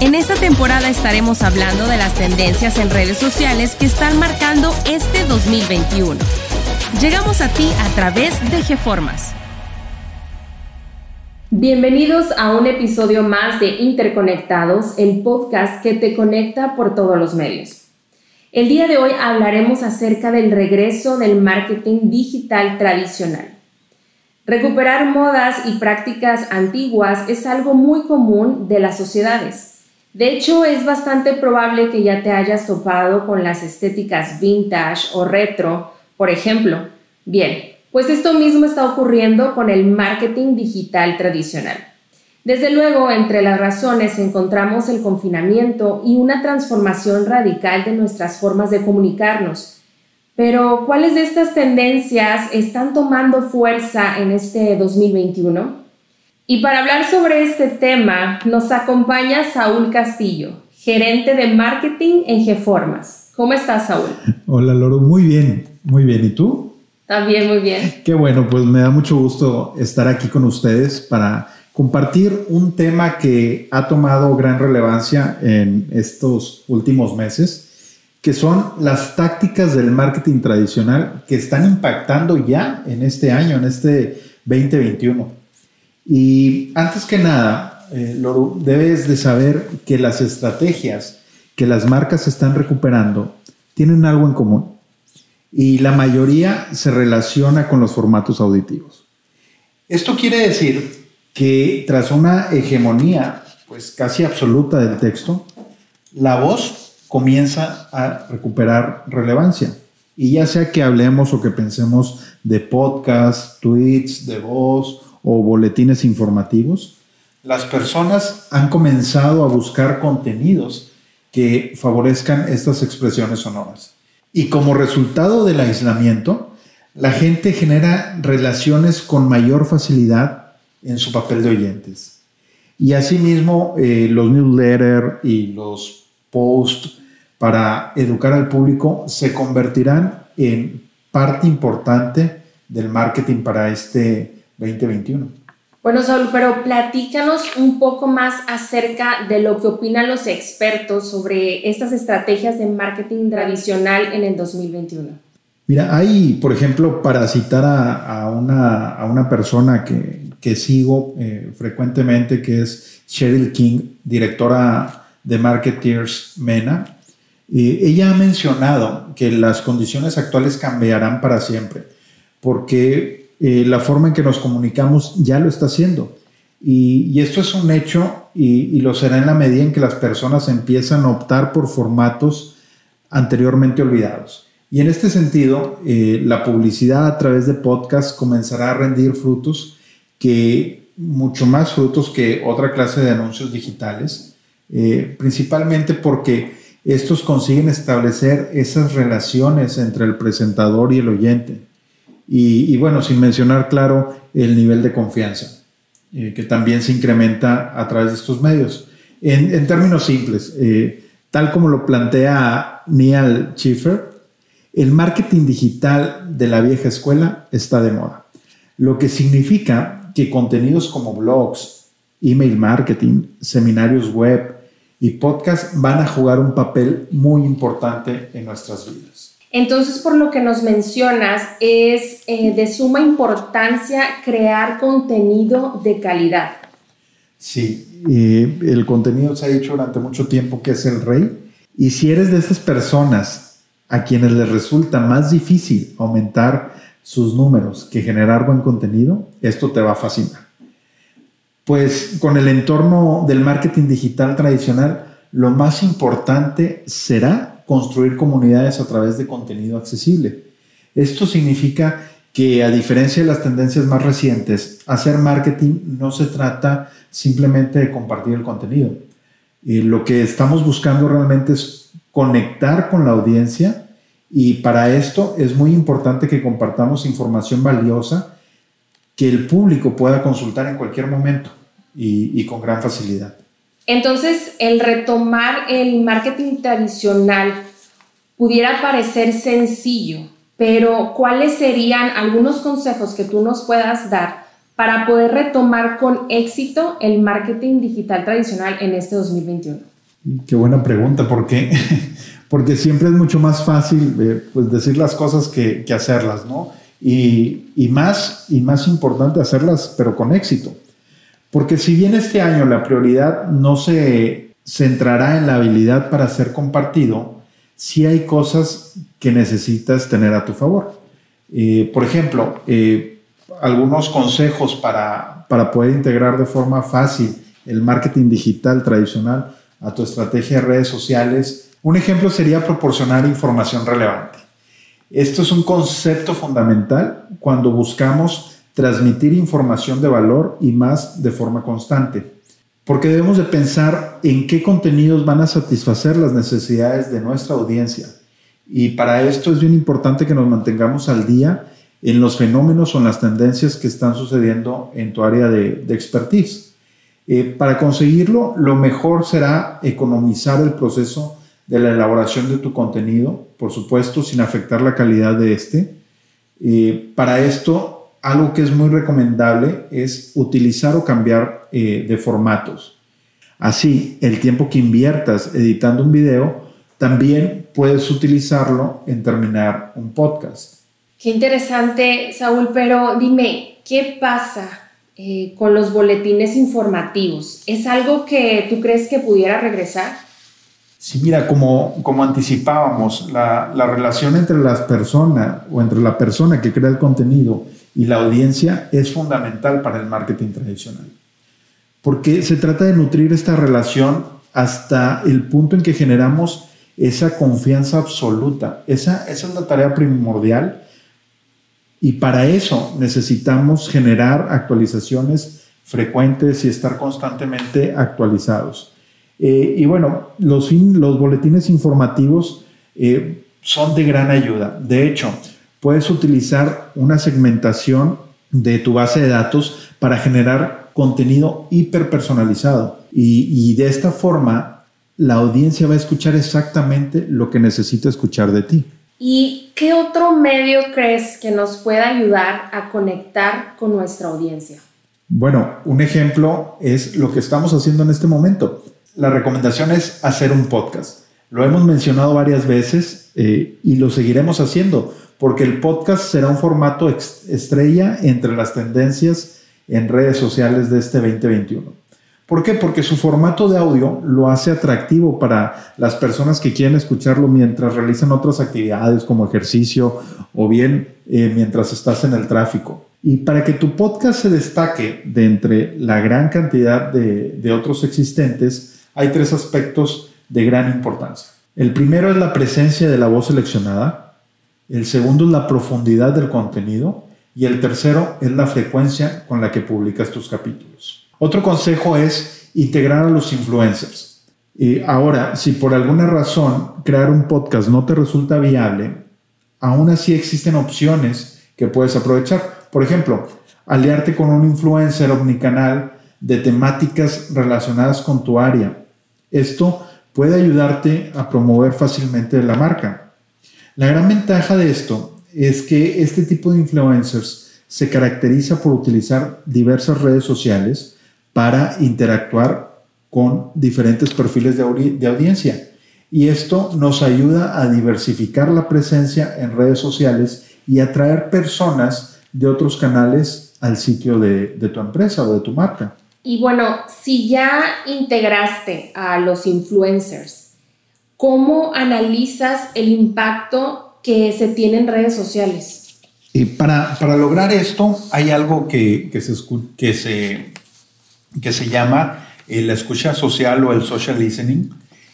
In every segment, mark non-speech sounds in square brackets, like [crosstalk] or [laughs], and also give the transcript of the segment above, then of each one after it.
En esta temporada estaremos hablando de las tendencias en redes sociales que están marcando este 2021. Llegamos a ti a través de GeFormas. Bienvenidos a un episodio más de Interconectados, el podcast que te conecta por todos los medios. El día de hoy hablaremos acerca del regreso del marketing digital tradicional. Recuperar modas y prácticas antiguas es algo muy común de las sociedades. De hecho, es bastante probable que ya te hayas topado con las estéticas vintage o retro, por ejemplo. Bien, pues esto mismo está ocurriendo con el marketing digital tradicional. Desde luego, entre las razones encontramos el confinamiento y una transformación radical de nuestras formas de comunicarnos. Pero, ¿cuáles de estas tendencias están tomando fuerza en este 2021? Y para hablar sobre este tema nos acompaña Saúl Castillo, gerente de marketing en GeFormas. ¿Cómo estás, Saúl? Hola, Loro. Muy bien, muy bien. ¿Y tú? También muy bien. Qué bueno, pues me da mucho gusto estar aquí con ustedes para compartir un tema que ha tomado gran relevancia en estos últimos meses, que son las tácticas del marketing tradicional que están impactando ya en este año, en este 2021. Y antes que nada, eh, debes de saber que las estrategias que las marcas están recuperando tienen algo en común. Y la mayoría se relaciona con los formatos auditivos. Esto quiere decir que tras una hegemonía pues casi absoluta del texto, la voz comienza a recuperar relevancia. Y ya sea que hablemos o que pensemos de podcast, tweets, de voz o boletines informativos, las personas han comenzado a buscar contenidos que favorezcan estas expresiones sonoras. Y como resultado del aislamiento, la gente genera relaciones con mayor facilidad en su papel de oyentes. Y asimismo, eh, los newsletters y los posts para educar al público se convertirán en parte importante del marketing para este 2021. Bueno, Saúl, pero platícanos un poco más acerca de lo que opinan los expertos sobre estas estrategias de marketing tradicional en el 2021. Mira, hay, por ejemplo, para citar a, una, persona que, sigo eh, frecuentemente, que es Cheryl King, directora de Marketeers MENA, eh, ella ha mencionado que las condiciones actuales cambiarán para siempre, porque eh, la forma en que nos comunicamos ya lo está haciendo. Y, esto es un hecho y, lo será en la medida en que las personas empiezan a optar por formatos anteriormente olvidados. Y en este sentido, eh, la publicidad a través de podcast comenzará a rendir frutos que mucho más frutos que otra clase de anuncios digitales, eh, principalmente porque estos consiguen establecer esas relaciones entre el presentador y el oyente y, bueno, sin mencionar, claro, el nivel de confianza, eh, que también se incrementa a través de estos medios. En, términos simples, eh, tal como lo plantea Neil Schiffer, el marketing digital de la vieja escuela está de moda, lo que significa que contenidos como blogs, email marketing, seminarios web y podcast van a jugar un papel muy importante en nuestras vidas. Entonces, por lo que nos mencionas, es eh, de suma importancia crear contenido de calidad. Sí, el contenido se ha dicho durante mucho tiempo que es el rey. Y si eres de esas personas a quienes les resulta más difícil aumentar sus números que generar buen contenido, esto te va a fascinar. Pues con el entorno del marketing digital tradicional, lo más importante será construir comunidades a través de contenido accesible. Esto significa que a diferencia de las tendencias más recientes, hacer marketing no se trata simplemente de compartir el contenido. Eh, lo que estamos buscando realmente es conectar con la audiencia y para esto es muy importante que compartamos información valiosa que el público pueda consultar en cualquier momento y, y con gran facilidad. Entonces, el retomar el marketing tradicional pudiera parecer sencillo, pero ¿cuáles serían algunos consejos que tú nos puedas dar para poder retomar con éxito el marketing digital tradicional en este 2021? Qué buena pregunta, ¿por qué? [laughs] Porque siempre es mucho más fácil eh, pues decir las cosas que, que hacerlas, ¿no? Y, y, más, y más importante hacerlas, pero con éxito. Porque si bien este año la prioridad no se centrará en la habilidad para ser compartido, sí hay cosas que necesitas tener a tu favor. Eh, por ejemplo, eh, algunos consejos para, para poder integrar de forma fácil el marketing digital tradicional a tu estrategia de redes sociales. Un ejemplo sería proporcionar información relevante. Esto es un concepto fundamental cuando buscamos transmitir información de valor y más de forma constante. Porque debemos de pensar en qué contenidos van a satisfacer las necesidades de nuestra audiencia. Y para esto es bien importante que nos mantengamos al día en los fenómenos o en las tendencias que están sucediendo en tu área de, expertise. Eh, para conseguirlo, lo mejor será economizar el proceso de la elaboración de tu contenido, por supuesto, sin afectar la calidad de este. Eh, para esto, algo que es muy recomendable es utilizar o cambiar eh, de formatos. Así, el tiempo que inviertas editando un video, también puedes utilizarlo en terminar un podcast. Qué interesante, Saúl, pero dime, ¿qué pasa eh, con los boletines informativos? ¿Es algo que tú crees que pudiera regresar? Sí, mira, como, como anticipábamos, la, la relación entre las personas o entre la persona que crea el contenido y la audiencia es fundamental para el marketing tradicional. Porque se trata de nutrir esta relación hasta el punto en que generamos esa confianza absoluta. Esa, esa es la tarea primordial y para eso necesitamos generar actualizaciones frecuentes y estar constantemente actualizados. Eh, y bueno, los, los boletines informativos eh, son de gran ayuda. De hecho, puedes utilizar una segmentación de tu base de datos para generar contenido hiperpersonalizado. Y, y de esta forma, la audiencia va a escuchar exactamente lo que necesita escuchar de ti. ¿Y qué otro medio crees que nos pueda ayudar a conectar con nuestra audiencia? Bueno, un ejemplo es lo que estamos haciendo en este momento. La recomendación es hacer un podcast. Lo hemos mencionado varias veces eh, y lo seguiremos haciendo porque el podcast será un formato estrella entre las tendencias en redes sociales de este 2021. ¿Por qué? Porque su formato de audio lo hace atractivo para las personas que quieren escucharlo mientras realizan otras actividades como ejercicio o bien eh, mientras estás en el tráfico. Y para que tu podcast se destaque de entre la gran cantidad de, de otros existentes, hay tres aspectos de gran importancia. El primero es la presencia de la voz seleccionada, el segundo es la profundidad del contenido y el tercero es la frecuencia con la que publicas tus capítulos. Otro consejo es integrar a los influencers. Y ahora, si por alguna razón crear un podcast no te resulta viable, aún así existen opciones que puedes aprovechar. Por ejemplo, aliarte con un influencer omnicanal de temáticas relacionadas con tu área. Esto puede ayudarte a promover fácilmente la marca. La gran ventaja de esto es que este tipo de influencers se caracteriza por utilizar diversas redes sociales para interactuar con diferentes perfiles de, audiencia. Y esto nos ayuda a diversificar la presencia en redes sociales y atraer personas de otros canales al sitio de, de tu empresa o de tu marca. Y bueno, si ya integraste a los influencers, ¿Cómo analizas el impacto que se tiene en redes sociales? Y para, para lograr esto hay algo que, que, se, que, se, que se llama eh, la escucha social o el social listening.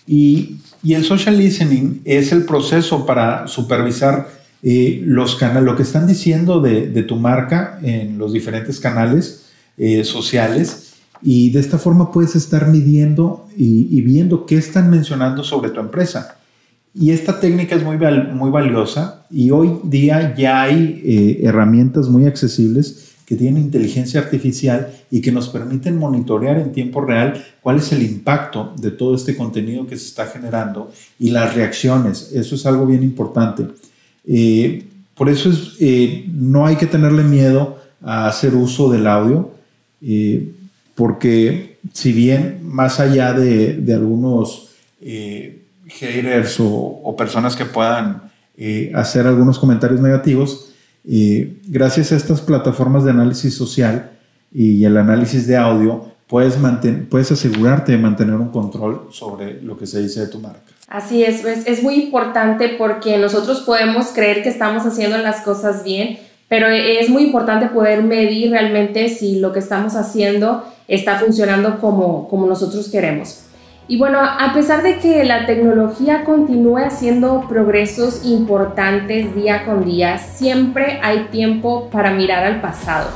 Y, y el social listening es el proceso para supervisar eh, los canales, lo que están diciendo de, de, tu marca en los diferentes canales eh, sociales y de esta forma puedes estar midiendo y, viendo qué están mencionando sobre tu empresa. Y esta técnica es muy, muy valiosa y hoy día ya hay eh, herramientas muy accesibles que tienen inteligencia artificial y que nos permiten monitorear en tiempo real cuál es el impacto de todo este contenido que se está generando y las reacciones. Eso es algo bien importante. Eh, por eso es, eh, no hay que tenerle miedo a hacer uso del audio, porque si bien más allá de, algunos haters o, o, personas que puedan hacer algunos comentarios negativos, gracias a estas plataformas de análisis social y el análisis de audio, puedes, puedes asegurarte de mantener un control sobre lo que se dice de tu marca. Así es, es, es, muy importante porque nosotros podemos creer que estamos haciendo las cosas bien, pero es muy importante poder medir realmente si lo que estamos haciendo está funcionando como, como nosotros queremos. Y bueno, a pesar de que la tecnología continúe haciendo progresos importantes día con día, siempre hay tiempo para mirar al pasado.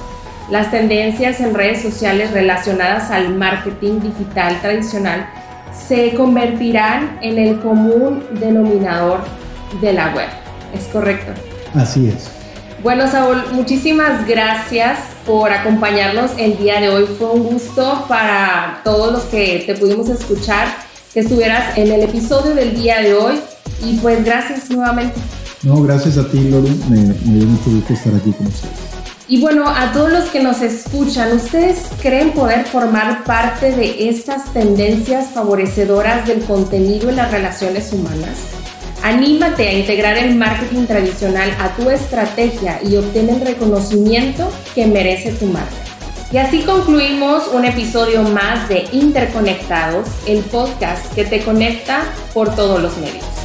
Las tendencias en redes sociales relacionadas al marketing digital tradicional se convertirán en el común denominador de la web. ¿Es correcto? Así es. Bueno, Saúl, muchísimas gracias por acompañarnos el día de hoy. Fue un gusto para todos los que te pudimos escuchar que estuvieras en el episodio del día de hoy. Y pues gracias nuevamente. No, gracias a ti, Lori. Me, me dio mucho gusto estar aquí con ustedes. Y bueno, a todos los que nos escuchan, ¿ustedes creen poder formar parte de estas tendencias favorecedoras del contenido en las relaciones humanas? Anímate a integrar el marketing tradicional a tu estrategia y obtén el reconocimiento que merece tu marca. Y así concluimos un episodio más de Interconectados, el podcast que te conecta por todos los medios.